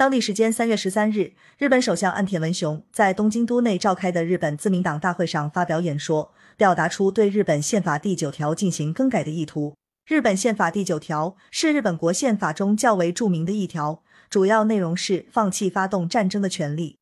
当地时间三月十三日日本首相岸田文雄在东京都内召开的日本自民党大会上发表演说表达出对日本宪法第九条进行更改的意图。日本宪法第九条是日本国宪法中较为著名的一条主要内容是放弃发动战争的权利